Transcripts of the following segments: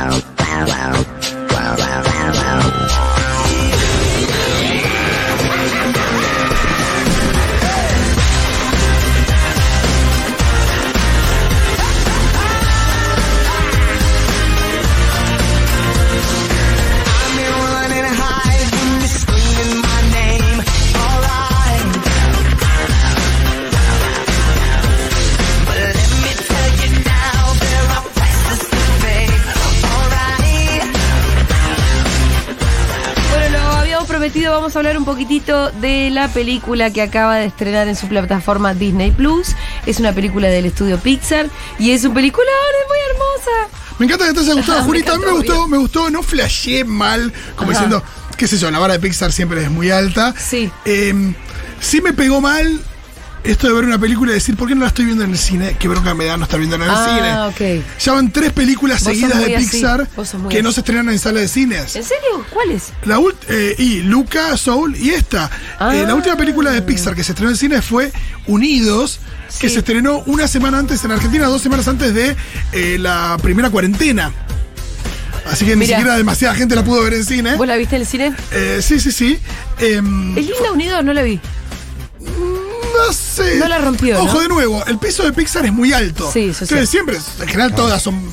Bueno, hablar un poquitito de la película que acaba de estrenar en su plataforma Disney Plus. Es una película del estudio Pixar y es un película muy hermosa. Me encanta que te haya gustado, Me Jurita. A mí me gustó, me gustó, no flasheé mal, como Ajá. diciendo, qué sé yo, la vara de Pixar siempre es muy alta. Sí. Eh, sí me pegó mal esto de ver una película y decir, ¿por qué no la estoy viendo en el cine? Qué bronca me da no estar viendo en el Ah, cine. ok. Ya van tres películas seguidas de Pixar que no se estrenan en sala de cines. ¿En serio? ¿Cuáles? La eh, y Luca, Soul y esta. Ah. Eh, la última película de Pixar que se estrenó en cine fue Unidos, que se estrenó una semana antes en Argentina, dos semanas antes de eh, la primera cuarentena. Así que ni siquiera demasiada gente la pudo ver en cine. ¿Vos la viste en el cine? Eh, sí, sí, sí. Em, ¿Es linda Unidos? No la vi. No la rompió, Ojo, ¿no? de nuevo, el peso de Pixar es muy alto. Sí, eso sí. Siempre, en general, todas son.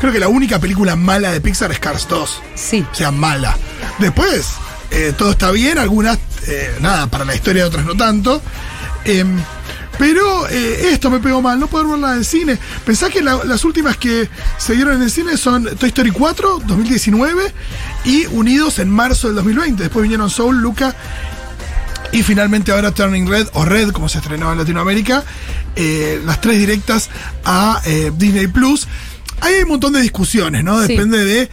creo que la única película mala de Pixar es Cars 2. Sí. O sea, mala. Después, eh, todo está bien, algunas, eh, nada, para la historia, otras no tanto. Em, pero eh, esto me pegó mal, no poder verla en el cine. Pensá que la- las últimas que se dieron en el cine son Toy Story 4, 2019, y Unidos en marzo del 2020. Después vinieron Soul, Luca y finalmente ahora Turning Red, o Red, como se estrenó en Latinoamérica, eh, las tres directas a eh, Disney Plus. Ahí hay un montón de discusiones, ¿no? Sí. Depende de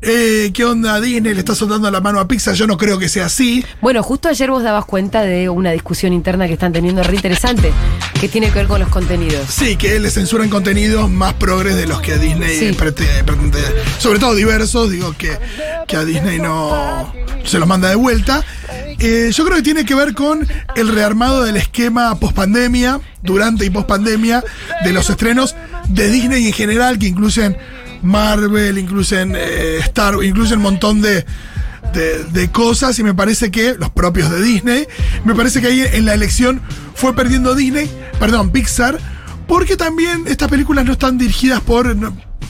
eh, qué onda Disney le está soltando la mano a Pixar. Yo no creo que sea así. Bueno, justo ayer vos dabas cuenta de una discusión interna que están teniendo re interesante, que tiene que ver con los contenidos. Sí, que le censuran contenidos más progres de los que Disney Sí. pretende. Sobre todo diversos, digo que, que a Disney no se los manda de vuelta. Eh, yo creo que tiene que ver con el rearmado del esquema pospandemia, durante y pospandemia, de los estrenos de Disney en general, que incluyen Marvel, incluyen eh, Star, incluyen un montón de, de, cosas y me parece que los propios de Disney, me parece que ahí en la elección fue perdiendo Disney, perdón, Pixar, porque también estas películas no están dirigidas por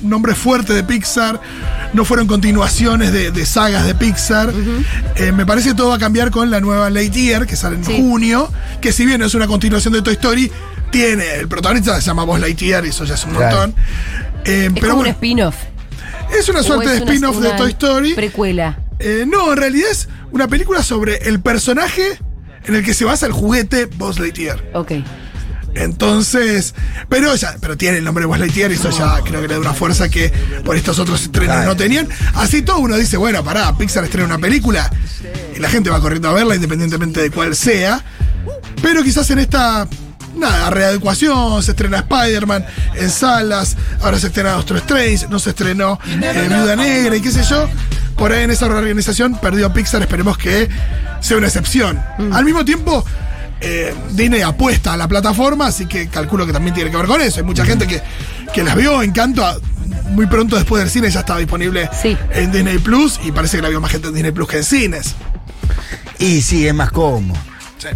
nombres fuertes de Pixar, no fueron continuaciones de, de sagas de Pixar. Eh, me parece que todo va a cambiar con la nueva Lightyear, que sale en Sí. junio, que si bien es una continuación de Toy Story, tiene, el protagonista se llama Buzz Lightyear y eso ya es un Claro. montón. Eh, Es pero como un spin-off. es una suerte de es spin-off de Toy Story. Precuela. Eh, no, en realidad es una película sobre el personaje en el que se basa el juguete Buzz Lightyear. Ok. Entonces, pero ya, pero tiene el nombre de Buzz Lightyear y eso ya creo que le da una fuerza que por estos otros estrenos no tenían. Así todo uno dice, bueno, pará, Pixar estrena una película y la gente va corriendo a verla independientemente de cuál sea. Pero quizás en esta, nada, readecuación, se estrena Spider-Man en salas, ahora se estrena Doctor Strange, no se estrenó eh, Viuda Negra y qué sé yo. Por ahí en esa reorganización perdió Pixar, esperemos que sea una excepción. Al mismo tiempo, eh, Disney apuesta a la plataforma, así que calculo que también tiene que ver con eso. Hay mucha gente que, que las vio, Encanto, a- muy pronto después del cine ya estaba disponible Sí. en Disney Plus y parece que la vio más gente en Disney Plus que en cines. Y sí, es más cómodo. Sí.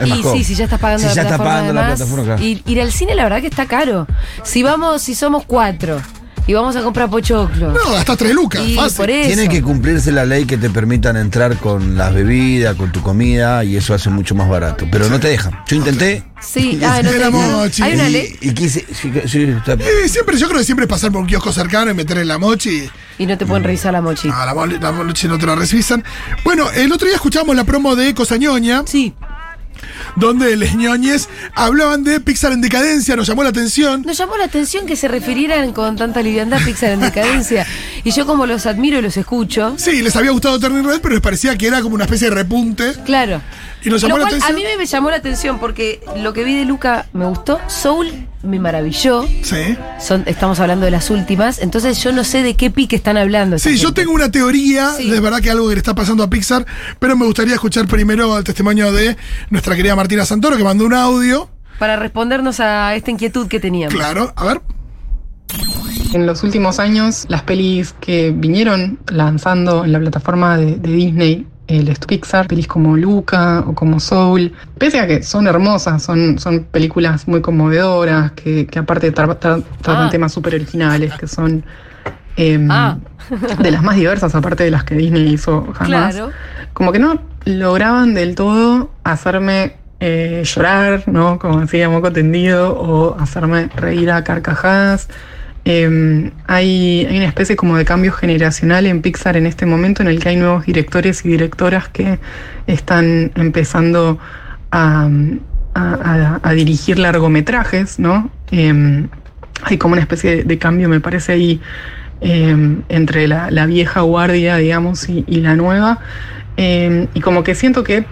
Es más Y cómodo. sí, si ya estás pagando Si la ya estás plataforma. pagando la además, plataforma, claro. y ir al cine, la verdad que está caro. Si vamos, si somos cuatro y vamos a comprar pochoclo. No, hasta tres lucas, y fácil. por eso. Tiene que cumplirse la ley que te permitan entrar con las bebidas, con tu comida, y eso hace mucho más barato. Pero no te dejan. Yo intenté. Sí, ah, no. Hay una y, ley y quise. sí, Eh, siempre, yo creo que siempre es pasar por un kiosco cercano y meter en la mochi. y no te pueden revisar la mochi. Ah, la, la mochi no te la revisan. Bueno, el otro día escuchamos la promo de Cosañoña, Sí, donde les ñoñes hablaban de Pixar en decadencia, nos llamó la atención. nos llamó la atención que se refirieran con tanta liviandad a Pixar en decadencia. Y yo como los admiro y los escucho, Sí, les había gustado Turning Red, pero les parecía que era como una especie de repunte. claro. Y nos llamó Lo la atención. a mí me llamó la atención porque lo que vi de Luca me gustó, Soul me maravilló. Sí. Son, estamos hablando de las últimas, entonces yo no sé de qué pique están hablando. Sí, yo tengo una teoría, Sí. de verdad que algo que le está pasando a Pixar, pero me gustaría escuchar primero el testimonio de nuestra querida Martina Santoro, que mandó un audio. Para respondernos a esta inquietud que teníamos. Claro, a ver. En los últimos años, las pelis que vinieron lanzando en la plataforma de, de Disney, el Pixar, pelis como Luca o como Soul, pese a que son hermosas, son, son películas muy conmovedoras, que, que aparte tra- tra- tratan Ah. temas súper originales, que son em, Ah. de las más diversas, aparte de las que Disney hizo jamás Claro. como que no lograban del todo hacerme eh, llorar, ¿no? Como decía, moco tendido, o hacerme reír a carcajadas. Eh, hay, una especie como de cambio generacional en Pixar en este momento en el que hay nuevos directores y directoras que están empezando a, dirigir largometrajes, ¿no? Eh, hay como una especie de, cambio, me parece ahí, eh, entre la, vieja guardia, digamos, y, la nueva. Y como que siento que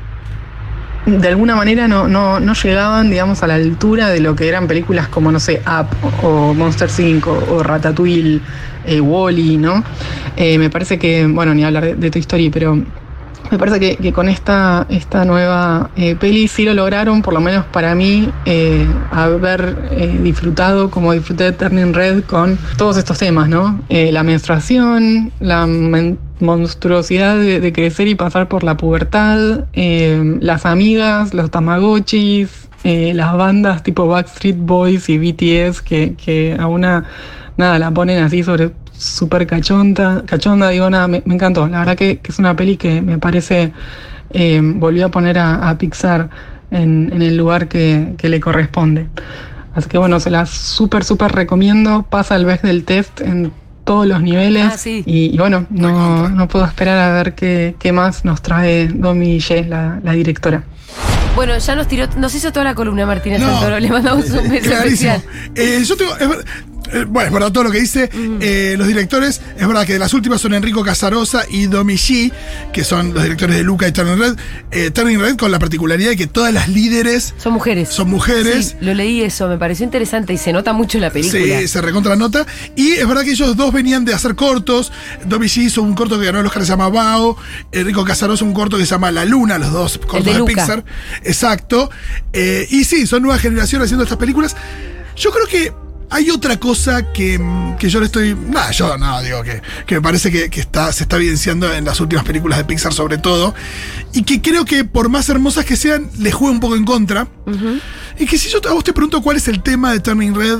de alguna manera no, no, no llegaban, digamos, a la altura de lo que eran películas como, no sé, Up o Monster 5 o Ratatouille, eh, Wally, ¿no? Eh, me parece que, bueno, ni hablar de, Toy Story, pero me parece que, con esta, esta nueva eh, peli sí lo lograron, por lo menos para mí, eh, haber disfrutado como disfruté de Turning Red con todos estos temas, ¿no? La menstruación, la men- monstruosidad de, crecer y pasar por la pubertad, eh, las amigas, los tamagotchis, eh, las bandas tipo Backstreet Boys y BTS que, que a una nada la ponen así sobre súper cachonda, cachonda, digo nada, me, encantó. La verdad que, es una peli que me parece eh, volvió a poner a, Pixar en, el lugar que, que le corresponde. Así que bueno, se la súper, súper recomiendo. Pasa el vez del test en todos los niveles. Ah, sí. y, y bueno, no, no puedo esperar a ver qué, qué más nos trae Domi Ye, la, la directora. Bueno, ya nos tiró, nos hizo toda la columna Martínez No. Santoro. Le mandamos un beso Clarísimo. especial. Eh, yo tengo. Eh, bueno, es verdad todo lo que dice. Eh, los directores, es verdad que de las últimas son Enrico Casarosa y Domi G, que son los directores de Luca y Turning Red. Eh, Turning Red con la particularidad de que todas las líderes Son mujeres. son mujeres. Sí, lo leí eso, me pareció interesante y se nota mucho en la película. Sí, se recontra nota. Y es verdad que ellos dos venían de hacer cortos. Domi G hizo un corto que ganó el Oscar que se llama Bao. Enrico Casarosa un corto que se llama La Luna, los dos cortos de de, Luca. Pixar. Exacto. Y sí, son nueva generación haciendo estas películas. Yo creo que hay otra cosa que, que yo le estoy. Nada, yo no, digo que, que me parece que, que está, se está evidenciando en las últimas películas de Pixar, sobre todo. Y que creo que por más hermosas que sean, le juega un poco en contra. Y que si yo a vos te pregunto cuál es el tema de Turning Red,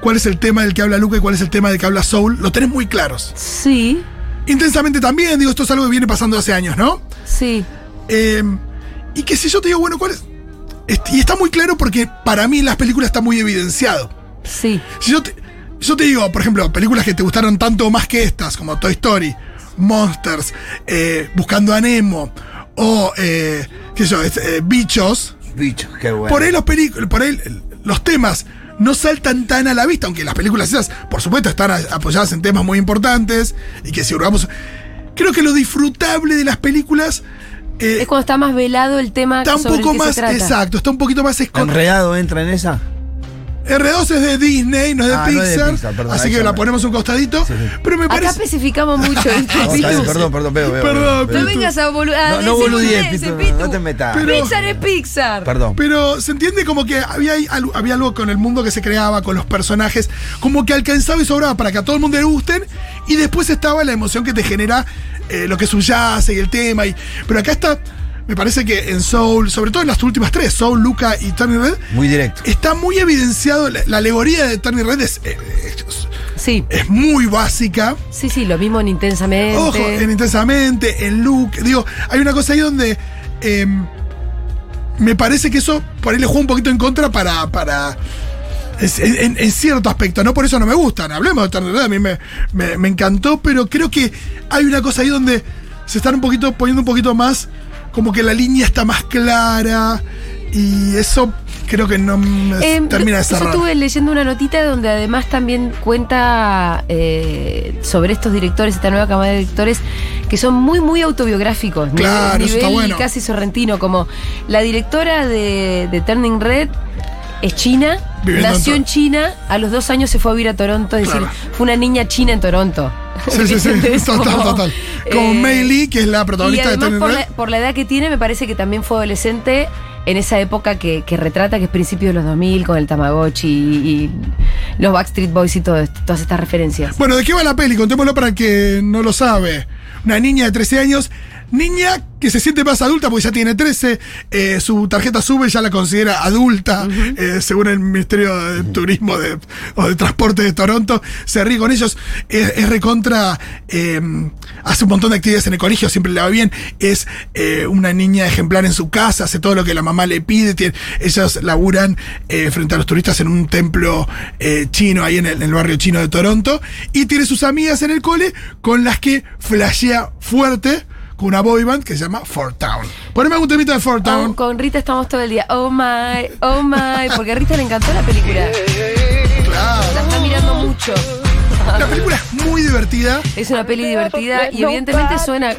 cuál es el tema del que habla Luca y cuál es el tema del que habla Soul, lo tenés muy claros. Sí, Intensamente también, digo, esto es algo que viene pasando hace años, ¿no? sí. Eh, y que si yo te digo, bueno, ¿cuál es? Y está muy claro porque para mí en las películas está muy evidenciado. Sí. Si yo te, yo te digo, por ejemplo, películas que te gustaron tanto o más que estas, como Toy Story, Monsters, eh, Buscando a Nemo, o, eh, qué sé yo, es, eh, Bichos, Bicho, qué bueno. por ahí los películas, por ahí los temas no saltan tan a la vista, aunque las películas esas, por supuesto, están apoyadas en temas muy importantes y que si hurgamos. Creo que lo disfrutable de las películas eh, Es cuando está más velado el tema está un sobre el poco se más trata. exacto, está un poquito más escondido. ¿Enredado entra en esa? R2 es de Disney, no es de Ah, no es de Pixar, perdón, así que la ponemos un costadito. Sí, sí. Pero me Acá parece. especificamos mucho. ¿viste, No, Pitu? perdón, perdón, veo, veo. Perdón, veo. No vengas a boludear. No, no boludees, Pitu, no te metas. Pero- Pixar es Pixar. Perdón. Pero se entiende como que había, ahí algo- había algo con el mundo que se creaba, con los personajes, como que alcanzaba y sobraba para que a todo el mundo le gusten, y después estaba la emoción que te genera eh, lo que subyace y el tema. Y, pero acá está, me parece que en Soul, sobre todo en las últimas tres, Soul, Luca y Turning Red, Muy directo. está muy evidenciado, la, la alegoría de Turning Red es, eh, es, Sí, es muy básica. sí, sí, lo mismo en Intensamente. Ojo, en Intensamente, en Luke. Digo, hay una cosa ahí donde eh, me parece que eso por ahí le juega un poquito en contra para. para en, en- en cierto aspecto, no por eso no me gustan. Hablemos de Turner Red, a mí me, me- me encantó, pero creo que hay una cosa ahí donde se están un poquito poniendo un poquito más, como que la línea está más clara y eso creo que no me Eh, termina de yo cerrar. estuve leyendo una notita donde además también cuenta eh, sobre estos directores, esta nueva camada de directores, que son muy, muy autobiográficos. nivel- Claro, eso está nivel bueno. casi sorrentino, como la directora de, de Turning Red es china, Viviendo nació en China, a los dos años se fue a vivir a Toronto, es decir, fue una niña china en Toronto. Sí, sí, sí, total, Como, total. Como eh, Mei Lee, que es la protagonista de además por la, por la edad que tiene, me parece que también fue adolescente en esa época que, que retrata, que es principios de los 2000, con el Tamagotchi y, y los Backstreet Boys y todo esto, todas estas referencias. Bueno, ¿de qué va la peli? Contémoslo para el que no lo sabe. Una niña de 13 años, niña que se siente más adulta porque ya tiene 13, eh, su tarjeta sube ya la considera adulta, eh, según el Ministerio de Turismo de- o de Transporte de Toronto, se ríe con ellos, es, es recontra, eh, hace un montón de actividades en el colegio, siempre le va bien, es eh, una niña ejemplar en su casa, hace todo lo que la mamá le pide, tiene- ellos laburan eh, frente a los turistas en un templo eh, chino ahí en el, en el barrio chino de Toronto, y tiene sus amigas en el cole con las que flashea fuerte con una boy band que se llama Fort Town. Poneme algún temita de Fort Town. Oh, con Rita estamos todo el día. Oh my, oh my. Porque a Rita le encantó la película. La está mirando mucho. La película es muy divertida. Es una peli divertida y evidentemente suena.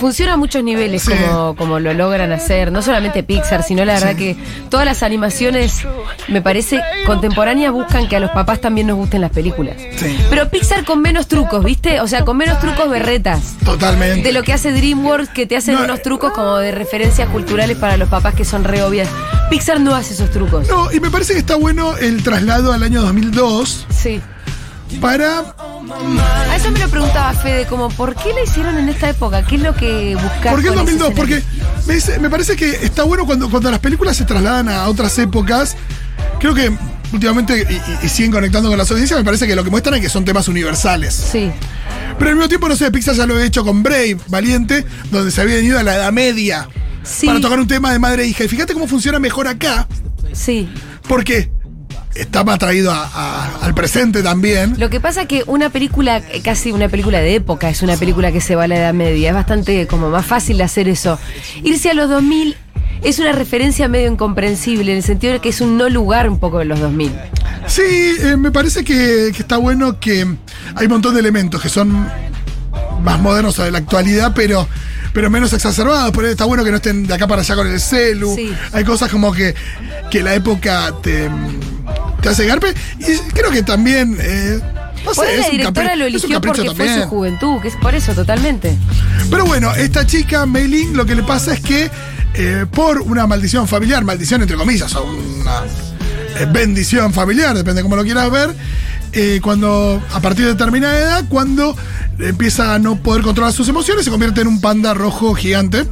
Funciona a muchos niveles Sí. como, como lo logran hacer. No solamente Pixar, sino la verdad que todas las animaciones, me parece, contemporáneas buscan que a los papás también nos gusten las películas. Sí. Pero Pixar con menos trucos, ¿viste? O sea, con menos trucos berretas. Totalmente. De lo que hace DreamWorks, que te hacen No, unos eh, trucos como de referencias culturales para los papás que son re obvias. Pixar no hace esos trucos. No, y me parece que está bueno el traslado al año 2002 Sí. para. A eso me lo preguntaba Fede, como, ¿por qué la hicieron en esta época? ¿Qué es lo que buscaron? ¿Por qué ese 2002? Porque me, dice- me parece que está bueno cuando, cuando las películas se trasladan a otras épocas. Creo que últimamente, y, y- siguen conectando con las audiencias, me parece que lo que muestran es que son temas universales. Sí. Pero al mismo tiempo, no sé, Pixar ya lo he hecho con Brave, Valiente, donde se había ido a la Edad Media Sí. para tocar un tema de madre e hija. Y fíjate cómo funciona mejor acá, Sí. porque está más traído a- a- al presente también. Lo que pasa que una película, eh, casi una película de época, es una película que se va a la Edad Media. Es bastante como más fácil de hacer eso. Irse a los 2000 es una referencia medio incomprensible, en el sentido de que es un no lugar un poco de los 2000. Sí, eh, me parece que, que está bueno que hay un montón de elementos que son más modernos de la actualidad, pero, pero menos exacerbados. Por está bueno que no estén de acá para allá con el celu. Sí. Hay cosas como que, que la época te, te hace garpe. Y creo que también. eh, no sé, la directora lo eligió porque fue también. su juventud, que es por eso, totalmente. Pero bueno, esta chica, Mei lo que le pasa es que eh, por una maldición familiar, maldición entre comillas, o una eh, bendición familiar, depende cómo lo quieras ver, eh, cuando a partir de determinada edad, cuando empieza a no poder controlar sus emociones, se convierte en un panda rojo gigante.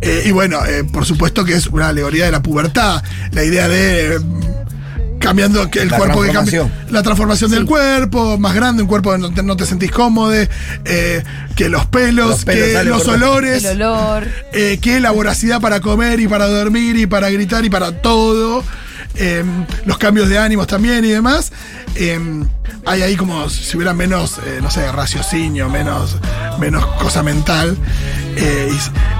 Eh, y bueno, eh, por supuesto que es una alegoría de la pubertad, la idea de... Cambiando que el La cuerpo que cambia. transformación. La transformación del cuerpo, más grande, un cuerpo donde no te, sentís cómodo, eh, que los pelos, Los pelos, que los olores, El olor. eh, que la voracidad para comer y para dormir y para gritar y para todo. Eh, los cambios de ánimos también y demás. eh, hay ahí como si hubiera menos, eh, no sé, raciocinio, menos, menos cosa mental. eh,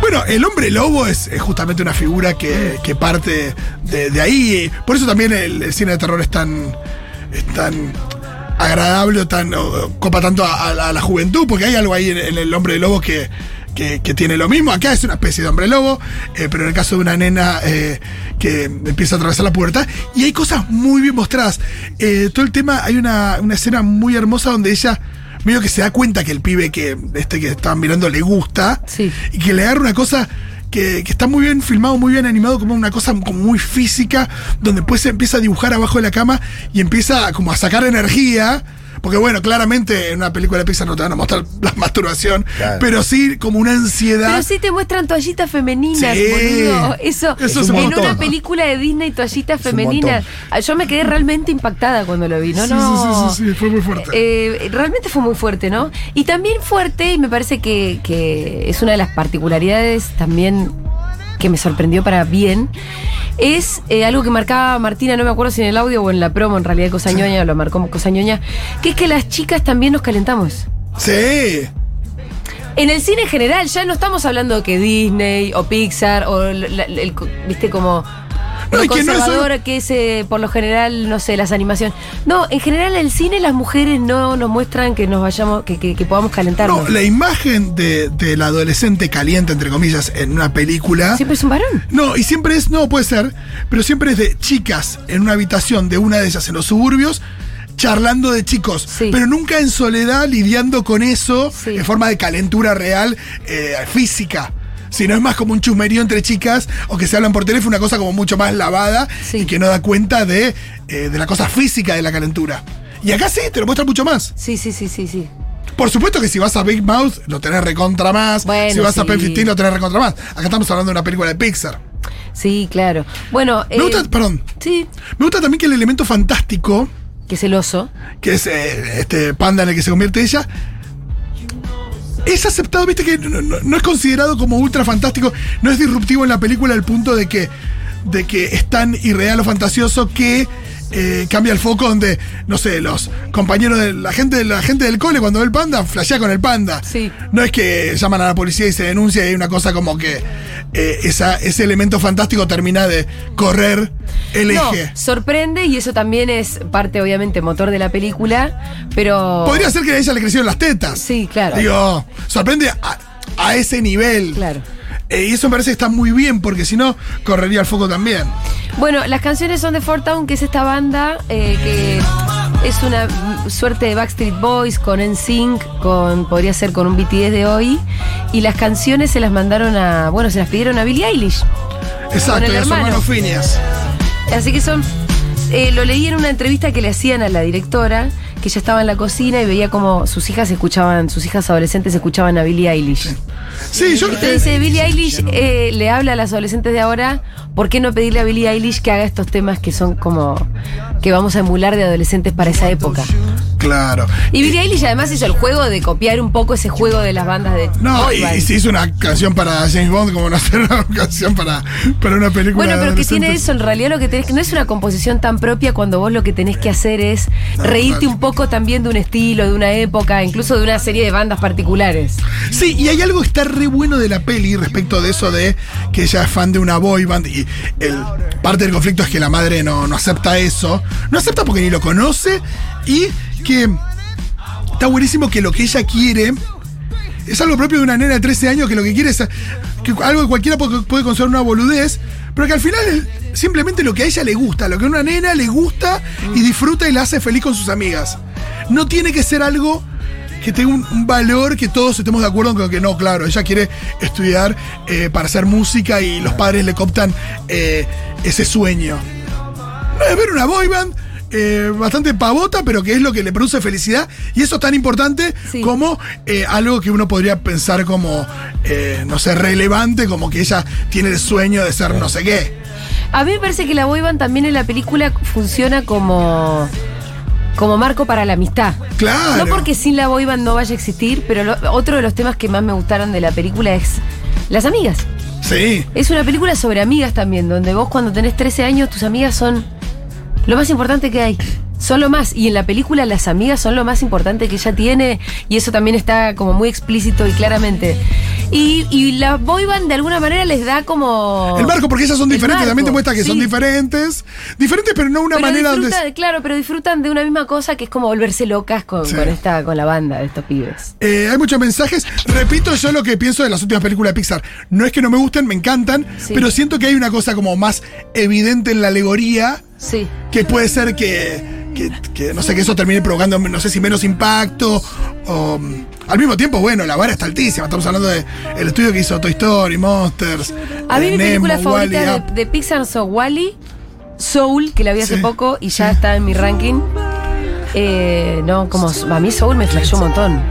bueno, el hombre lobo es, justamente una figura que, parte de, ahí. Por eso también el, cine de terror es tan, es tan agradable o tan copa tanto a, a la, a la juventud, porque hay algo ahí en, en el hombre lobo que, que, que tiene lo mismo. Acá es una especie de hombre lobo, eh, pero en el caso de una nena eh, que empieza a atravesar la pubertad, y hay cosas muy bien mostradas. Eh, todo el tema, hay una, una escena muy hermosa donde ella medio que se da cuenta que el pibe que este que estaban mirando le gusta, Sí. y que le agarra una cosa que, que está muy bien filmado, muy bien animado, como una cosa como muy física, donde después se empieza a dibujar abajo de la cama y empieza como a sacar energía. Porque bueno, claramente en una película de Pixar no te van a mostrar la masturbación, Claro. pero sí como una ansiedad. Pero sí te muestran toallitas femeninas, Sí. boludo. Eso, Eso es un en montón. una película de Disney, toallitas femeninas. Ah, Yo me quedé realmente impactada cuando lo vi, ¿no? Sí, no. sí, sí, sí, sí, fue muy fuerte. Eh, realmente fue muy fuerte, ¿no? Y también fuerte, y me parece que, que es una de las particularidades también que me sorprendió para bien, es eh, algo que marcaba Martina, no me acuerdo si en el audio o en la promo, en realidad Cosañoña, lo marcó Cosañoña, que es que las chicas también nos calentamos. Sí. En el cine en general, ya no estamos hablando de que Disney o Pixar o la- el, viste como No, lo que no es conservador que es eh, por lo general, no sé, las animaciones. No, en general en el cine las mujeres no nos muestran que nos vayamos, que, que- que podamos calentarnos. No, la imagen de, del adolescente caliente, entre comillas, en una película. Siempre es un varón. No, y siempre es, no puede ser, pero siempre es de chicas en una habitación de una de ellas en los suburbios, charlando de chicos, Sí. pero nunca en soledad lidiando con eso Sí. en forma de calentura real, eh, física. Sino es más como un chusmerío entre chicas o que se hablan por teléfono, una cosa como mucho más lavada Sí. y que no da cuenta de, eh, de la cosa física de la calentura. Y acá sí, te lo muestra mucho más. Sí, sí, sí, sí, sí. Por supuesto que si vas a Big Mouth lo tenés recontra más. Bueno, si vas a. Pen 15 lo tenés recontra más. Acá estamos hablando de una película de Pixar. Sí, claro. Bueno, Me eh, gusta, perdón, sí, me gusta también que el elemento fantástico, que es el oso. que es eh, este panda en el que se convierte ella, es aceptado, viste que no, no- no es considerado como ultra fantástico, no es disruptivo en la película al punto de que, de que es tan irreal o fantasioso que eh, cambia el foco donde, no sé, los compañeros de la gente, la gente del cole cuando ve el panda, flashea con el panda. Sí. No es que llaman a la policía y se denuncia y hay una cosa como que eh, esa, ese elemento fantástico termina de correr el No, eje. sorprende y eso también es parte, obviamente, motor de la película, pero... Podría ser que a ella le crecieron las tetas. Sí, claro. Digo, sorprende a, a ese nivel. Claro. Eh, y eso me parece que está muy bien, porque si no, correría el foco también. Bueno, las canciones son de Four Town, que es esta banda eh, que es una suerte de Backstreet Boys con NSYNC, con podría ser con un BTS de hoy, y las canciones se las mandaron a, bueno, se las pidieron a Billie Eilish. Exacto, y a su hermano. hermano Phineas. Así que son. eh, lo leí en una entrevista que le hacían a la directora, que ella estaba en la cocina y veía como sus hijas escuchaban, sus hijas adolescentes escuchaban a Billie Eilish. Sí, yo. Dice, Billie Eilish eh, le habla a las adolescentes de ahora, ¿por qué no pedirle a Billie Eilish que haga estos temas que son como que vamos a emular de adolescentes para esa época? Claro. Y Billie Eilish además hizo el juego de copiar un poco ese juego de las bandas de No, y, y si hizo una canción para James Bond, como no hacer una canción para, para una película. Bueno, pero que tiene eso, en realidad lo que tenés que no es una composición tan propia cuando vos lo que tenés que hacer es reírte un poco también de un estilo, de una época, incluso de una serie de bandas particulares. Sí, y hay algo que está re bueno de la peli respecto de eso de que ella es fan de una boy band y el, parte del conflicto es que la madre no, no acepta eso. No acepta porque ni lo conoce y que está buenísimo que lo que ella quiere es algo propio de una nena de 13 años que lo que quiere es que algo que cualquiera puede, considerar una boludez, pero que al final simplemente lo que a ella le gusta, lo que a una nena le gusta y disfruta y la hace feliz con sus amigas. No tiene que ser algo que tenga un, valor que todos estemos de acuerdo con que no, claro, ella quiere estudiar eh, para hacer música y los padres le cooptan eh, ese sueño. No, es ver una boy band eh, bastante pavota, pero que es lo que le produce felicidad. Y eso es tan importante Sí. como eh, algo que uno podría pensar como, eh, no sé, relevante, como que ella tiene el sueño de ser no sé qué. A mí me parece que la boy band también en la película funciona como como marco para la amistad. Claro. No porque sin la boy band no vaya a existir, pero lo- otro de los temas que más me gustaron de la película es las amigas. Sí. Es una película sobre amigas también, donde vos cuando tenés 13 años tus amigas son lo más importante que hay. Son lo más. Y en la película las amigas son lo más importante que ella tiene. Y eso también está como muy explícito y claramente. Y, y la boy band de alguna manera les da como... El marco, porque ellas son diferentes, también te muestra que son diferentes. Diferentes, pero no una Pero manera donde. Claro, pero disfrutan de una misma cosa que es como volverse locas con, Sí. con esta, con la banda de estos pibes. Eh, hay muchos mensajes. Repito yo lo que pienso de las últimas películas de Pixar. No es que no me gusten, me encantan, Sí. pero siento que hay una cosa como más evidente en la alegoría Sí. que puede ser que, que- que, no sé, que eso termine provocando, no sé si menos impacto o... mm, Al mismo tiempo, bueno, la vara está altísima. Estamos hablando del el estudio que hizo Toy Story, Monsters. A mí eh, mi Nemo, película favorita de, de Pixar son Wally, Soul, que la vi hace Sí, poco y ya está en mi ranking. Eh, no, como a mí Soul me flashó un montón.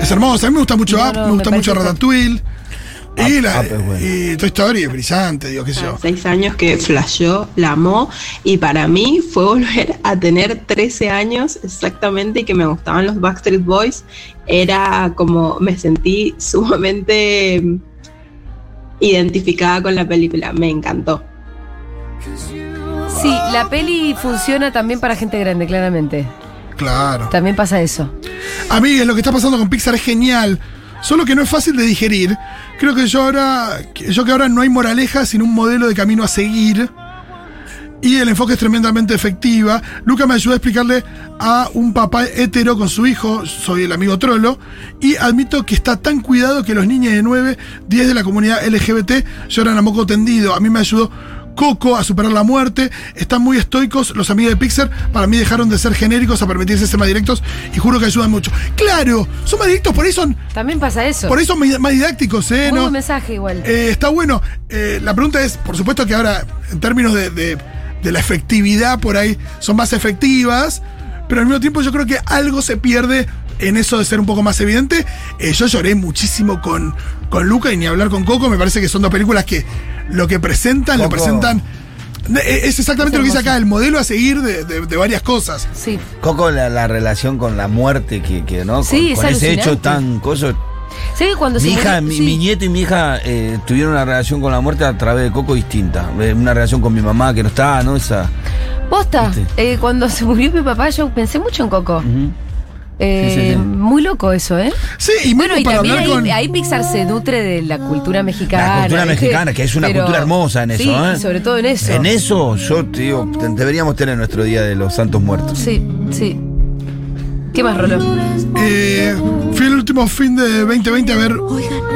Es hermoso. A mí me gusta mucho No, Up, no, me gusta me mucho Ratatouille. Y, Up- la, Up es bueno. y Toy Story es brillante, digo, qué sé yo. seis años que flasheó, la amó y para mí fue volver a tener 13 años exactamente y que me gustaban los Backstreet Boys. Era como me sentí sumamente mm, identificada con la película, me encantó. Sí, la peli funciona también para gente grande, claramente. Claro. También pasa eso. A mí lo que está pasando con Pixar es genial. Solo que no es fácil de digerir. Creo que yo ahora. Yo que ahora no hay moraleja, sino un modelo de camino a seguir. Y el enfoque es tremendamente efectiva. Luca me ayudó a explicarle a un papá hetero con su hijo, soy el amigo Trollo, y admito que está tan cuidado que los niños de 9, 10 de la comunidad LGBT lloran a moco tendido. A mí me ayudó Coco a superar la muerte. Están muy estoicos. Los amigos de Pixar, para mí, dejaron de ser genéricos a permitirse ser más directos y juro que ayudan mucho. Claro, son más directos, por ahí son, También pasa eso. por ahí son más didácticos, ¿eh? Muy ¿no? buen mensaje igual. Eh, está bueno. Eh, la pregunta es, por supuesto que ahora, en términos de, de- de la efectividad, por ahí son más efectivas, pero al mismo tiempo yo creo que algo se pierde en eso de ser un poco más evidente. Eh, yo lloré muchísimo con, con Luca y ni hablar con Coco. Me parece que son dos películas que lo que presentan, lo Coco. presentan. eh, Es exactamente Es lo que dice acá, el modelo a seguir de, de- de varias cosas. sí. Coco, la, la relación con la muerte, que, que ¿no? Con, Sí, es con ese hecho tan coso. ¿Sí que cuando Mi se hija, murió- mi, sí. mi nieto y mi hija eh, tuvieron una relación con la muerte a través de Coco distinta. Eh, Una relación con mi mamá que no está, ¿no? Esa. Posta, eh, cuando se murió mi papá, yo pensé mucho en Coco. Ujú. Eh, Sí, sí, sí. Muy loco eso, ¿eh? Sí, y Bueno, y para también ahí, con. ahí Pixar se nutre de la cultura mexicana. La cultura mexicana, que es una Pero- cultura hermosa en eso, sí, ¿eh? y sobre todo en eso. En eso, yo te digo, deberíamos tener nuestro Día de los Santos Muertos. Sí, sí. ¿Qué más, Rolo? Eh, fui el último fin de 2020 a ver.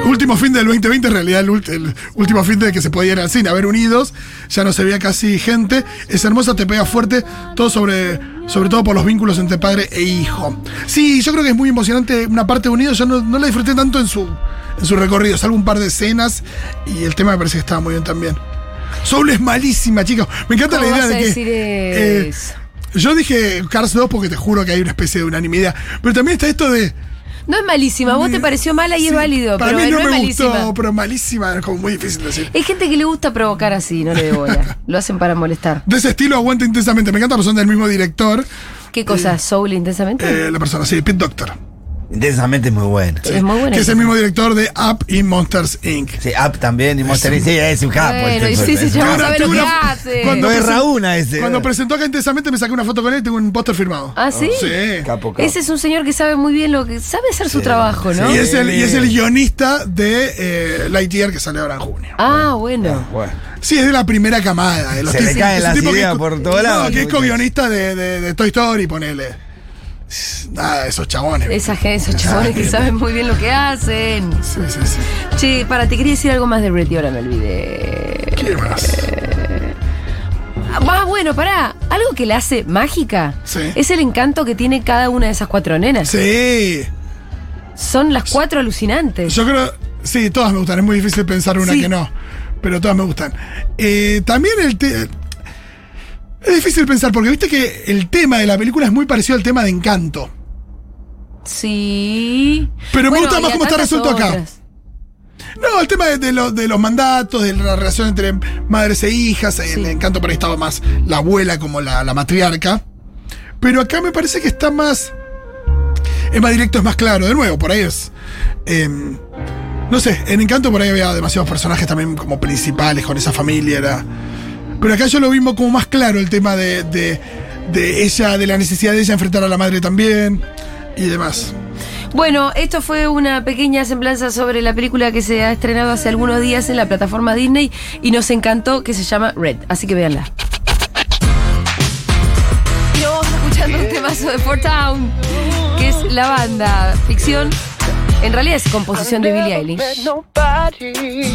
Último fin del 2020, en realidad el, último fin de que se podía ir al cine, a ver Unidos. Ya no se veía casi gente. Es hermosa, te pega fuerte. Todo sobre, sobre todo por los vínculos entre padre e hijo. Sí, yo creo que es muy emocionante. Una parte de Unidos, yo no, no la disfruté tanto en su, en su recorrido. Salvo un par de escenas y el tema me parece que estaba muy bien también. Soul es malísima, chicos. Me encanta la ¿Cómo idea de que. eh, eso? Yo dije Cars 2 porque te juro que hay una especie de unanimidad. Pero también está esto de. No es malísima, vos te pareció mala y Sí, es válido, Para pero mí no, es me malísima. gustó, pero malísima, es como muy difícil decir. Hay gente que le gusta provocar así, no le bola. Lo hacen para molestar. De ese estilo aguanta intensamente. Me encanta, son del mismo director. ¿Qué cosa? ¿Soul intensamente? eh, la persona, sí, Pete Doctor. Intensamente es muy buena. es muy buena. Que es el mismo director de Up y Monsters Inc. Sí, Up también y Monster Inc. Sí, es un capo. Bueno, este, y sí, sí, a ver hace. cuando No es Raúna ese. Cuando presentó acá intensamente me saqué una foto con él y tengo un póster firmado. ¿Ah, sí? Sí. Capo, capo. Ese es un señor que sabe muy bien lo que sabe hacer su trabajo, ¿no? Y, es el, y es el guionista de eh, Lightyear que sale ahora en junio. Ah, bueno. Bueno. Sí, es de la primera camada. De los Se le caen las ideas por todos no, lados, que es co-guionista de, de- de Toy Story, ponele. Nada, esos chabones. Esa gente, esos chabones que saben muy bien lo que hacen. Sí, sí, sí. Che, para, te quería decir algo más de Red y ahora me olvidé. ¿Qué más? Ah, bueno, pará. Algo que la hace mágica Sí. es el encanto que tiene cada una de esas cuatro nenas. Sí. Son las cuatro alucinantes. Yo creo, sí, todas me gustan. Es muy difícil pensar una Sí. que no, pero todas me gustan. Eh, también el te- es difícil pensar porque viste que el tema de la película es muy parecido al tema de Encanto. Sí. Pero me gusta más cómo está resuelto acá. No, el tema de, de lo- de los mandatos, de la relación entre madres e hijas. En Encanto por ahí estaba más la abuela como la, la matriarca. Pero acá me parece que está más. Es más directo, es más claro. De nuevo, por ahí es. em, no sé, en Encanto por ahí había demasiados personajes también como principales con esa familia. Era, pero acá yo lo vimos como más claro el tema de, de, de ella, de la necesidad de ella enfrentar a la madre también y demás. Bueno, esto fue una pequeña semblanza sobre la película que se ha estrenado hace algunos días en la plataforma Disney y nos encantó que se llama Red, así que véanla. Y nos vamos escuchando un temazo de Fort Town, que es la banda ficción. En realidad es composición de Billie Eilish.